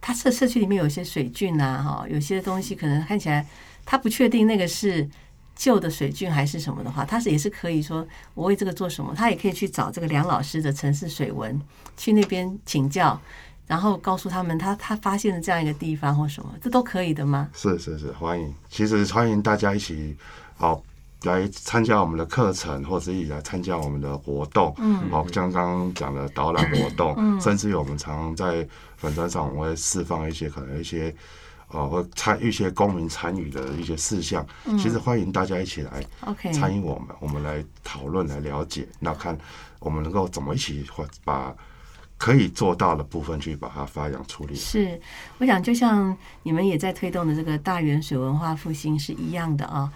他社社区里面有些水菌啊，哈，有些东西可能看起来他不确定那个是旧的水菌还是什么的话，他是也是可以说我为这个做什么，他也可以去找这个梁老师的城市水文，去那边请教，然后告诉他们他他发现了这样一个地方或什么，这都可以的吗？是是是，欢迎。其实欢迎大家一起，好，来参加我们的课程，或者来参加我们的活动。嗯，好，像刚刚讲的导览活动，嗯，甚至于我们常常在粉砖上，我们会释放一些可能一些。哦，或参与一些公民参与的一些事项，其实欢迎大家一起来参与我们，我们来讨论、来了解，那看我们能够怎么一起或把可以做到的部分去把它发扬出来。是，我想就像你们也在推动的这个大元水文化复兴是一样的啊。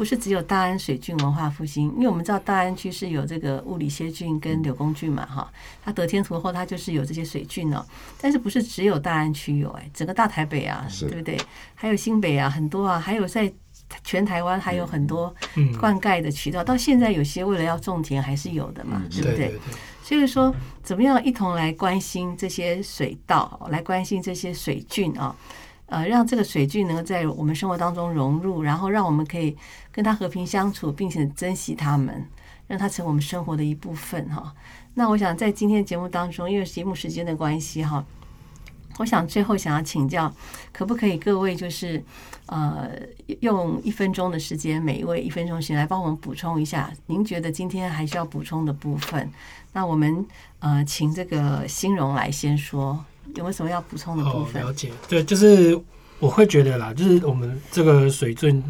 不是只有大安水郡文化复兴，因为我们知道大安区是有这个物理歇郡跟柳公郡嘛，哈，它得天图厚它就是有这些水郡哦。但是不是只有大安区有？哎，整个大台北啊，对不对？还有新北啊，很多啊，还有在全台湾还有很多灌溉的渠道，到现在有些为了要种田还是有的嘛，对不对？所以说，怎么样一同来关心这些水稻，来关心这些水郡啊？呃，让这个水郡能够在我们生活当中融入，然后让我们可以跟他和平相处，并且珍惜他们，让他成为我们生活的一部分哈。那我想在今天节目当中，因为节目时间的关系哈，我想最后想要请教，可不可以各位就是呃用一分钟的时间，每一位一分钟时间来帮我们补充一下，您觉得今天还需要补充的部分？那我们呃请这个新荣来先说。有没有什么要补充的部分？了解，对，就是我会觉得啦，就是我们这个水圳，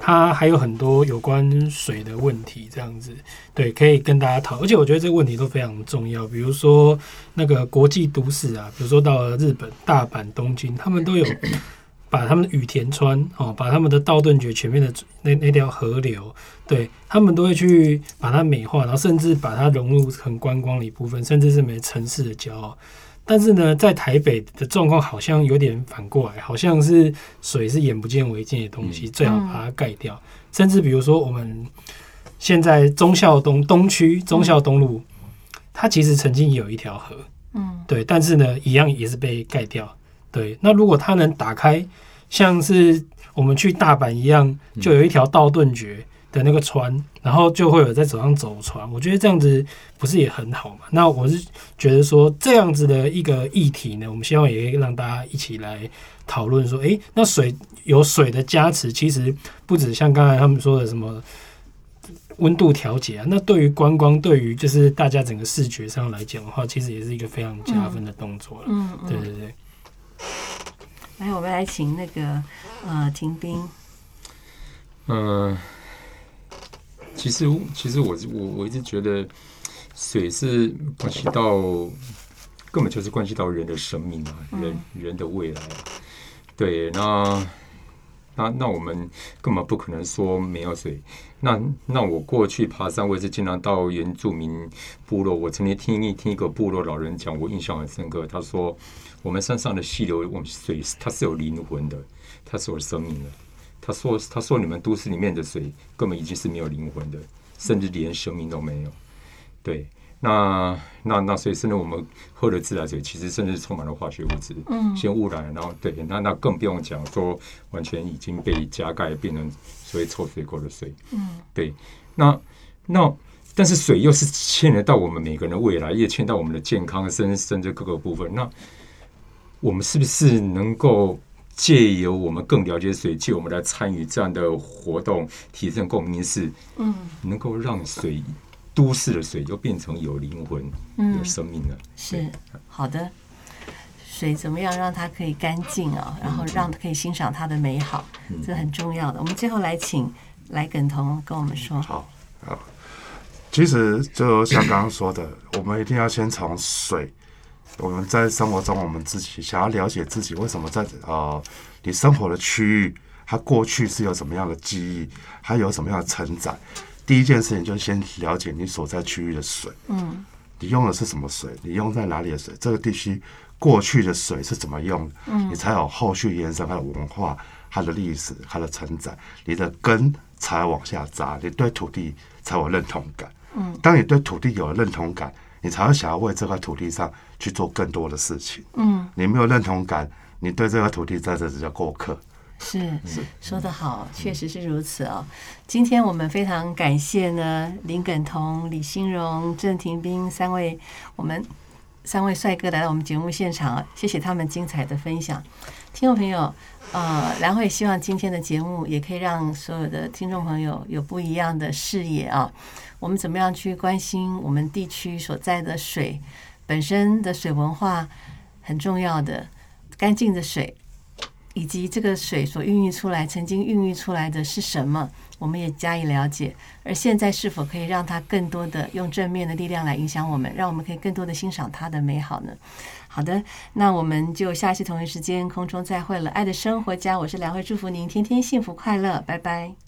它还有很多有关水的问题，这样子，对，可以跟大家讨。而且我觉得这个问题都非常重要，比如说那个国际都市啊，比如说到了日本大阪、东京，他们都有 把他们的羽田川哦，把他们的道顿崛前面的那那条河流，对他们都会去把它美化，然后甚至把它融入成观光的一部分，甚至是每城市的骄傲。但是呢，在台北的状况好像有点反过来，好像是水是眼不见为净的东西，最好把它盖掉。甚至比如说，我们现在忠孝东东区忠孝东路，它其实曾经有一条河，嗯，对，但是呢，一样也是被盖掉。对，那如果它能打开，像是我们去大阪一样，就有一条道顿崛。的那个船，然后就会有在手上走船，我觉得这样子不是也很好嘛？那我是觉得说这样子的一个议题呢，我们希望也可以让大家一起来讨论说，诶，那水有水的加持，其实不止像刚才他们说的什么温度调节啊，那对于观光，对于就是大家整个视觉上来讲的话，其实也是一个非常加分的动作了。嗯，对对对。来，我们来请那个呃，停兵。嗯。其实，其实我我我一直觉得，水是关系到，根本就是关系到人的生命啊，人人的未来。对，那那那我们根本不可能说没有水。那那我过去爬山，我也是经常到原住民部落。我曾经听一听一个部落老人讲，我印象很深刻。他说，我们山上的溪流，我们水它是有灵魂的，它是有生命的。他说：“他说你们都市里面的水根本已经是没有灵魂的，甚至连生命都没有。对，那那那所以，甚至我们喝的自来水，其实甚至充满了化学物质，嗯，先污染，然后对，那那更不用讲说，完全已经被加盖，变成所谓臭水沟的水。嗯，对，那那但是水又是牵连到我们每个人的未来，也牵到我们的健康，甚甚至各个部分。那我们是不是能够？”借由我们更了解水，借我们来参与这样的活动，提升共鸣是，嗯，能够让水都市的水又变成有灵魂、有生命的。是好的，水怎么样让它可以干净啊？然后让可以欣赏它的美好，这很重要的。我们最后来请来耿彤跟我们说。好好，其实就像刚刚说的，我们一定要先从水。我们在生活中，我们自己想要了解自己为什么在呃你生活的区域，它过去是有什么样的记忆，它有什么样的承载。第一件事情就是先了解你所在区域的水，嗯，你用的是什么水，你用在哪里的水，这个地区过去的水是怎么用，嗯，你才有后续延伸它的文化、它的历史、它的承载，你的根才往下扎，你对土地才有认同感。嗯，当你对土地有了认同感。你才会想要为这块土地上去做更多的事情。嗯，你没有认同感，你对这个土地在这只叫过客。是是，说得好，确实是如此哦。今天我们非常感谢呢林耿彤、李新荣、郑廷斌三位我们三位帅哥来到我们节目现场，谢谢他们精彩的分享。听众朋友，呃，梁慧希望今天的节目也可以让所有的听众朋友有不一样的视野啊。我们怎么样去关心我们地区所在的水本身的水文化很重要的干净的水。以及这个水所孕育出来，曾经孕育出来的是什么，我们也加以了解。而现在是否可以让它更多的用正面的力量来影响我们，让我们可以更多的欣赏它的美好呢？好的，那我们就下期同一时间空中再会了。爱的生活家，我是梁慧，祝福您天天幸福快乐，拜拜。